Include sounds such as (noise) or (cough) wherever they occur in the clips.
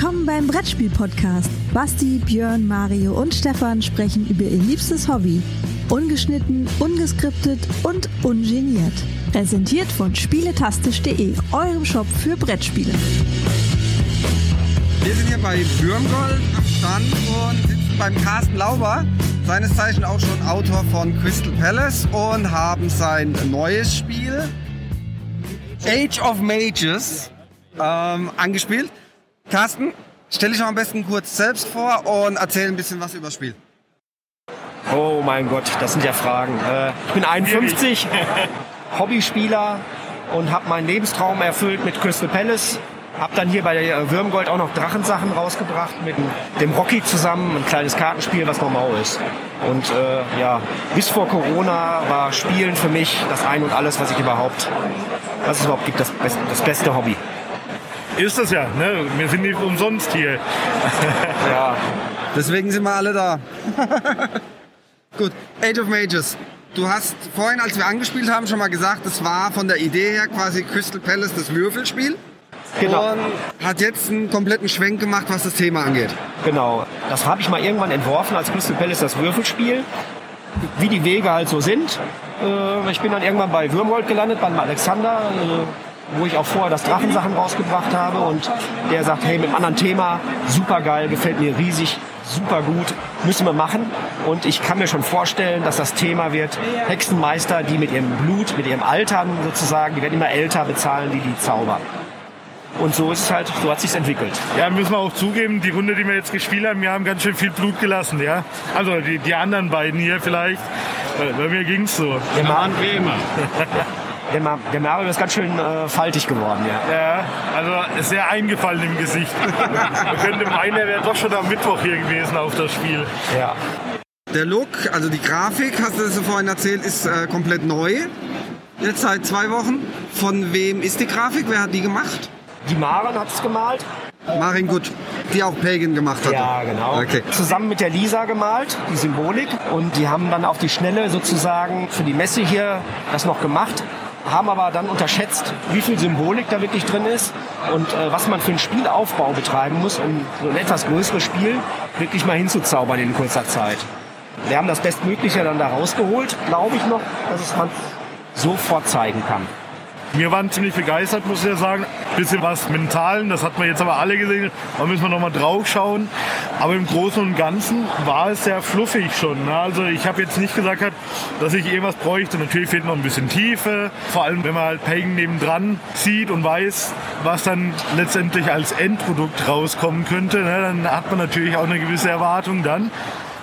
Willkommen beim Brettspiel-Podcast. Basti, Björn, Mario und Stefan sprechen über ihr liebstes Hobby. Ungeschnitten, ungeskriptet und ungeniert. Präsentiert von spieletastisch.de, eurem Shop für Brettspiele. Wir sind hier bei Würmgold am Stand und sitzen beim Carsten Lauber, seines Zeichen auch schon Autor von Crystal Palace und haben sein neues Spiel Age of Mages ähm, angespielt. Carsten, stell dich am besten kurz selbst vor und erzähl ein bisschen was über das Spiel. Oh mein Gott, das sind ja Fragen. Äh, ich bin 51, (laughs) Hobbyspieler und habe meinen Lebenstraum erfüllt mit Crystal Palace. Hab dann hier bei äh, Würmgold auch noch Drachensachen rausgebracht mit dem Rocky zusammen, ein kleines Kartenspiel, was normal ist. Und äh, ja, bis vor Corona war Spielen für mich das Ein und Alles, was ich überhaupt, was es überhaupt gibt, das, das beste Hobby. Ist das ja, ne? Wir sind nicht umsonst hier. Ja, Deswegen sind wir alle da. (laughs) Gut, Age of Mages. Du hast vorhin, als wir angespielt haben, schon mal gesagt, es war von der Idee her quasi Crystal Palace das Würfelspiel. genau. Und hat jetzt einen kompletten Schwenk gemacht, was das Thema angeht. Genau. Das habe ich mal irgendwann entworfen als Crystal Palace das Würfelspiel. Wie die Wege halt so sind. Äh, ich bin dann irgendwann bei Würmgold gelandet, beim Alexander, äh, wo ich auch vorher das Drachensachen rausgebracht habe. Und der sagt, hey, mit einem anderen Thema, super geil, gefällt mir riesig, super gut, müssen wir machen. Und ich kann mir schon vorstellen, dass das Thema wird, Hexenmeister, die mit ihrem Blut, mit ihrem Altern sozusagen, die werden immer älter bezahlen, die die zaubern. Und so ist es halt, so hat sich's entwickelt. Ja, müssen wir auch zugeben, die Runde, die wir jetzt gespielt haben, wir haben ganz schön viel Blut gelassen, ja. Also die, die anderen beiden hier vielleicht. Bei, mir ging's so. Der, Mar (laughs) der, Mar der Mario ist ganz schön äh, faltig geworden, ja. Ja, also sehr eingefallen im Gesicht. Man könnte meinen, er wäre doch schon am Mittwoch hier gewesen auf das Spiel. ja. Der Look, also die Grafik, hast du das so vorhin erzählt, ist äh, komplett neu. Jetzt seit zwei Wochen. Von wem ist die Grafik? Wer hat die gemacht? Die Maren hat es gemalt. Marin Gut, die auch Pagan gemacht hat. Ja, genau. Okay. Zusammen mit der Lisa gemalt, die Symbolik. Und die haben dann auf die Schnelle sozusagen für die Messe hier das noch gemacht. Haben aber dann unterschätzt, wie viel Symbolik da wirklich drin ist und äh, was man für einen Spielaufbau betreiben muss, um so ein etwas größeres Spiel wirklich mal hinzuzaubern in kurzer Zeit. Wir haben das Bestmögliche dann da rausgeholt, glaube ich noch, dass es man sofort zeigen kann. Wir waren ziemlich begeistert, muss ich ja sagen. Bisschen was Mentalen, das hat man jetzt aber alle gesehen. Da müssen wir nochmal drauf schauen. Aber im Großen und Ganzen war es sehr fluffig schon. ne? Also ich habe jetzt nicht gesagt, dass ich irgendwas bräuchte. Natürlich fehlt noch ein bisschen Tiefe. Vor allem, wenn man halt Pagan nebendran sieht und weiß, was dann letztendlich als Endprodukt rauskommen könnte, ne? dann hat man natürlich auch eine gewisse Erwartung dann.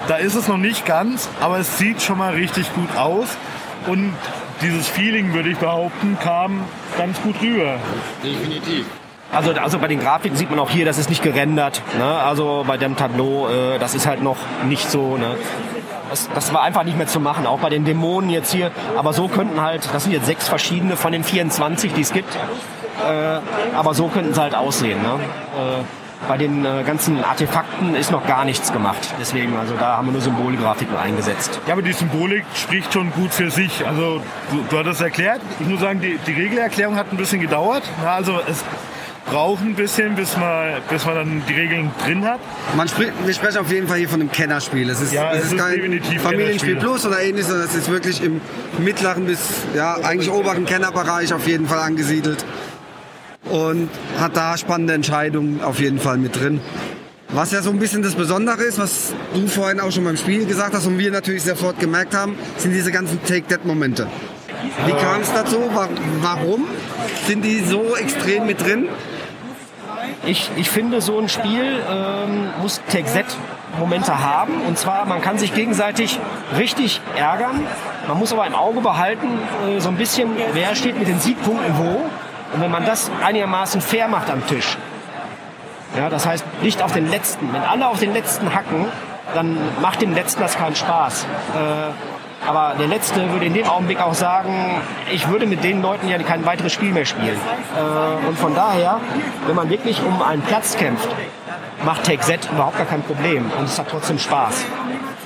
Da ist es noch nicht ganz, aber es sieht schon mal richtig gut aus. Und dieses Feeling, würde ich behaupten, kam ganz gut rüber. Also, also bei den Grafiken sieht man auch hier, das ist nicht gerendert. Ne? Also bei dem Tableau, äh, das ist halt noch nicht so. Ne? Das, das war einfach nicht mehr zu machen, auch bei den Dämonen jetzt hier. Aber so könnten halt, das sind jetzt sechs verschiedene von den 24, die es gibt. Äh, aber so könnten sie halt aussehen. Ne? Äh, bei den äh, ganzen Artefakten ist noch gar nichts gemacht. Deswegen, also da haben wir nur Symbolgrafiken eingesetzt. Ja, aber die Symbolik spricht schon gut für sich. Also du, du hattest erklärt. Ich muss sagen, die, die Regelerklärung hat ein bisschen gedauert. Ja, also es braucht ein bisschen, bis man, bis man dann die Regeln drin hat. Man spricht, wir sprechen auf jeden Fall hier von einem Kennerspiel. Es ist, Ja, es es ist ist kein Familienspiel. Plus oder ähnliches, sondern es ist wirklich im mittleren bis ja, eigentlich oberen Kennerbereich auf jeden Fall angesiedelt. Und hat da spannende Entscheidungen auf jeden Fall mit drin. Was ja so ein bisschen das Besondere ist, was du vorhin auch schon beim Spiel gesagt hast und wir natürlich sofort gemerkt haben, sind diese ganzen Take-That-Momente. Wie kam es dazu? Wa- Warum sind die so extrem mit drin? Ich, ich finde, so ein Spiel ähm, muss Take-Set-Momente haben. Und zwar, man kann sich gegenseitig richtig ärgern. Man muss aber im Auge behalten, äh, so ein bisschen, wer steht mit den Siegpunkten wo. Und wenn man das einigermaßen fair macht am Tisch, ja, das heißt nicht auf den letzten. Wenn alle auf den letzten hacken, dann macht dem letzten das keinen Spaß. Äh, aber der letzte würde in dem Augenblick auch sagen, ich würde mit den Leuten ja kein weiteres Spiel mehr spielen. Äh, und von daher, wenn man wirklich um einen Platz kämpft, macht Take Z überhaupt gar kein Problem und es hat trotzdem Spaß.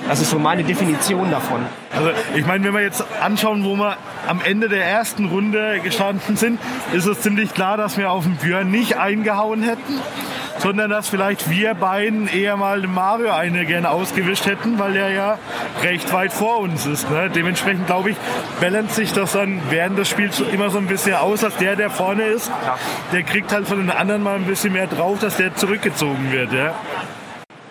Das ist so meine Definition davon. Also ich meine, wenn wir jetzt anschauen, wo wir am Ende der ersten Runde gestanden sind, ist es ziemlich klar, dass wir auf den Björn nicht eingehauen hätten. sondern dass vielleicht wir beiden eher mal Mario eine gerne ausgewischt hätten, weil er ja recht weit vor uns ist. Ne? Dementsprechend glaube ich, balance sich das dann während des Spiels immer so ein bisschen aus, dass der, der vorne ist, der kriegt halt von den anderen mal ein bisschen mehr drauf, dass der zurückgezogen wird. Ja?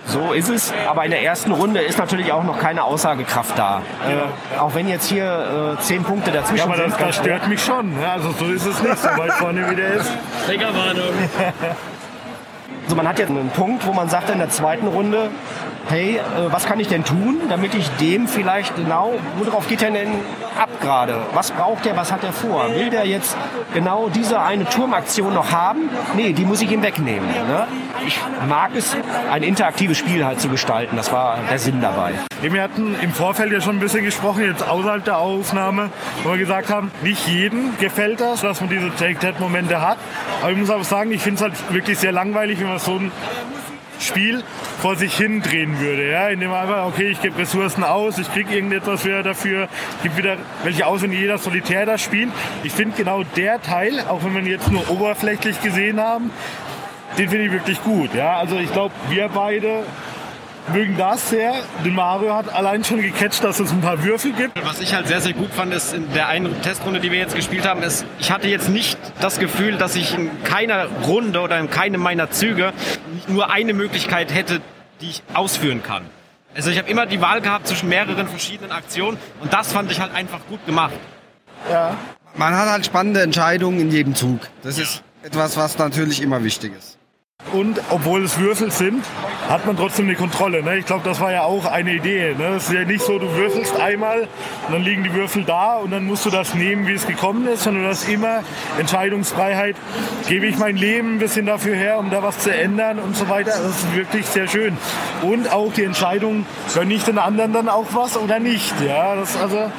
So ist es, aber in der ersten Runde ist natürlich auch noch keine Aussagekraft da. Äh, auch wenn jetzt hier äh, zehn Punkte dazwischen Ja, aber das, sind. das stört mich schon. Ja, also so ist es nicht, so weit vorne wie der ist. Triggerwarnung. (laughs) Also man hat jetzt einen Punkt, wo man sagt in der zweiten Runde, hey, äh, was kann ich denn tun, damit ich dem vielleicht genau, worauf geht er denn ab gerade? Was braucht er, was hat er vor? Will der jetzt genau diese eine Turmaktion noch haben? Nee, die muss ich ihm wegnehmen. Ne? Ich mag es, ein interaktives Spiel halt zu gestalten. Das war der Sinn dabei. Wir hatten im Vorfeld ja schon ein bisschen gesprochen, jetzt außerhalb der Aufnahme, wo wir gesagt haben, nicht jedem gefällt das, dass man diese Take-That-Momente hat. Aber ich muss auch sagen, ich finde es halt wirklich sehr langweilig, wenn man so ein Spiel vor sich hin drehen würde. Ja? Indem man einfach, okay, ich gebe Ressourcen aus, ich kriege irgendetwas wieder dafür, gebe wieder welche aus, wenn jeder solitär das spielt. Ich finde genau der Teil, auch wenn wir ihn jetzt nur oberflächlich gesehen haben, den finde ich wirklich gut. Ja? Also ich glaube, wir beide mögen das sehr. Den Mario hat allein schon gecatcht, dass es ein paar Würfel gibt. Was ich halt sehr, sehr gut fand, ist in der einen Testrunde, die wir jetzt gespielt haben, ist, ich hatte jetzt nicht das Gefühl, dass ich in keiner Runde oder in keinem meiner Züge nur eine Möglichkeit hätte, die ich ausführen kann. Also ich habe immer die Wahl gehabt zwischen mehreren verschiedenen Aktionen und das fand ich halt einfach gut gemacht. Man hat halt spannende Entscheidungen in jedem Zug. Das ist etwas, was natürlich immer wichtig ist. Und obwohl es Würfel sind, hat man trotzdem eine Kontrolle. Ne? Ich glaube, das war ja auch eine Idee. Ne? Es ist ja nicht so, du würfelst einmal und dann liegen die Würfel da und dann musst du das nehmen, wie es gekommen ist, sondern du hast immer Entscheidungsfreiheit. Gebe ich mein Leben ein bisschen dafür her, um da was zu ändern und so weiter. Das ist wirklich sehr schön. Und auch die Entscheidung, gönne ich den anderen dann auch was oder nicht. Ja, das also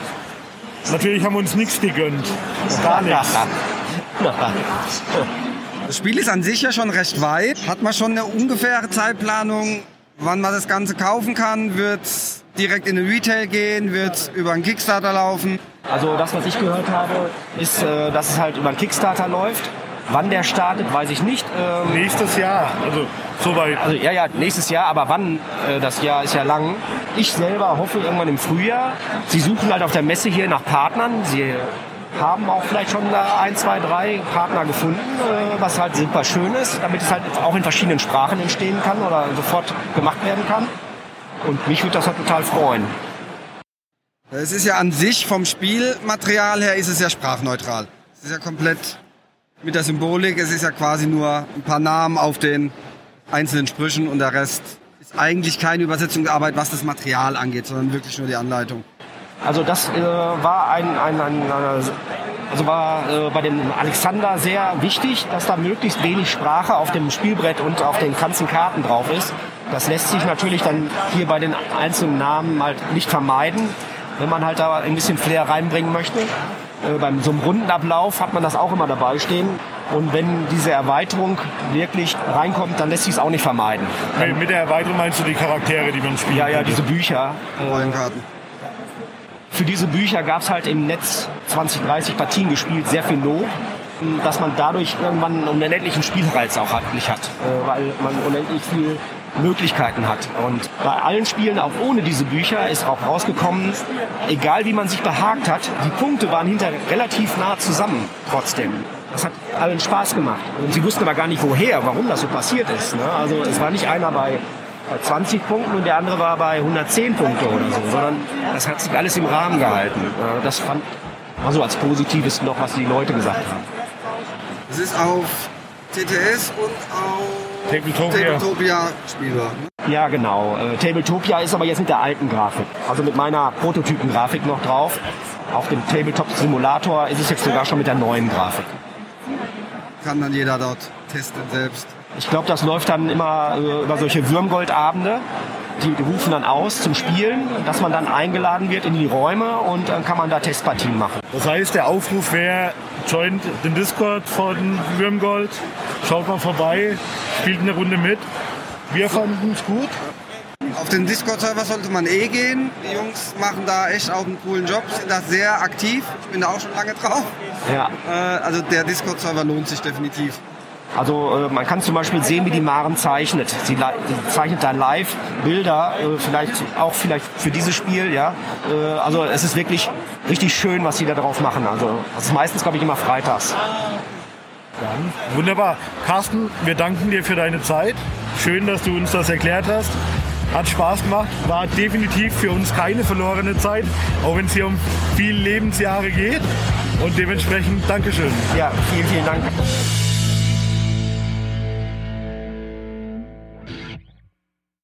natürlich haben wir uns nichts gegönnt. Gar nichts. (laughs) Das Spiel ist an sich ja schon recht weit. Hat man schon eine ungefähre Zeitplanung, wann man das Ganze kaufen kann? Wird direkt in den Retail gehen? Wird über einen Kickstarter laufen? Also das, was ich gehört habe, ist, äh, dass es halt über einen Kickstarter läuft. Wann der startet, weiß ich nicht. Ähm, Nächstes Jahr, also soweit. Also ja, ja, nächstes Jahr, aber wann? Äh, das Jahr ist ja lang. Ich selber hoffe irgendwann im Frühjahr. Sie suchen halt auf der Messe hier nach Partnern. Sie haben auch vielleicht schon ein, zwei, drei Partner gefunden, äh, was halt super schön ist, damit es halt auch in verschiedenen Sprachen entstehen kann oder sofort gemacht werden kann. Und mich würde das halt total freuen. Es ist ja an sich vom Spielmaterial her ist es ja sprachneutral. Es ist ja komplett mit der Symbolik. Es ist ja quasi nur ein paar Namen auf den einzelnen Sprüchen und der Rest ist eigentlich keine Übersetzungsarbeit, was das Material angeht, sondern wirklich nur die Anleitung. Also das äh, war ein, ein, ein, ein also war äh, bei dem Alexander sehr wichtig, dass da möglichst wenig Sprache auf dem Spielbrett und auf den ganzen Karten drauf ist. Das lässt sich natürlich dann hier bei den einzelnen Namen halt nicht vermeiden, wenn man halt da ein bisschen Flair reinbringen möchte. Äh, beim so einem Rundenablauf hat man das auch immer dabei stehen. Und wenn diese Erweiterung wirklich reinkommt, dann lässt sich es auch nicht vermeiden. Mit- Mit der Erweiterung meinst du die Charaktere, die man spielt? Ja, ja, diese Bücher. Rollenkarten. Für diese Bücher gab es halt im Netz 20, 30 Partien gespielt, sehr viel Lob, dass man dadurch irgendwann einen unendlichen Spielreiz auch hat, nicht hat, äh, weil man unendlich viel Möglichkeiten hat. Und bei allen Spielen, auch ohne diese Bücher, ist auch rausgekommen, egal wie man sich behagt hat, die Punkte waren hinterher relativ nah zusammen trotzdem. Das hat allen Spaß gemacht. Und sie wussten aber gar nicht, woher, warum das so passiert ist. Ne? Also es war nicht einer bei bei 20 Punkten und der andere war bei 110 Punkte oder so, sondern das hat sich alles im Rahmen gehalten. Äh, Das fand war so als Positives noch, was die Leute gesagt haben. Es ist auf TTS und auf Tabletopia. Tabletopia spielbar. Ja, genau. Äh, Tabletopia ist aber jetzt mit der alten Grafik, also mit meiner Prototypen-Grafik noch drauf. Auf dem Tabletop-Simulator ist es jetzt sogar schon mit der neuen Grafik. Kann dann jeder dort testen selbst. Ich glaube, das läuft dann immer äh, über solche Würmgoldabende. Die, die rufen dann aus zum Spielen, dass man dann eingeladen wird in die Räume und dann kann man da Testpartien machen. Das heißt, der Aufruf wäre, joint den Discord von Würmgold, schaut mal vorbei, spielt eine Runde mit. Wir fanden es gut. Auf den Discord-Server sollte man eh gehen. Die Jungs machen da echt auch einen coolen Job, sind da sehr aktiv. Ich bin da auch schon lange drauf. Ja, Äh, also der Discord-Server lohnt sich definitiv. Also äh, man kann zum Beispiel sehen, wie die Maren zeichnet. Sie, zeichnet dann live Bilder, äh, vielleicht auch vielleicht für dieses Spiel, ja. Äh, also es ist wirklich richtig schön, was sie da drauf machen. Also das ist meistens, glaube ich, immer freitags. Dann, wunderbar. Carsten, wir danken dir für deine Zeit. Schön, dass du uns das erklärt hast. Hat Spaß gemacht, war definitiv für uns keine verlorene Zeit, auch wenn es hier um viele Lebensjahre geht. Und dementsprechend Dankeschön. Ja, vielen, vielen Dank.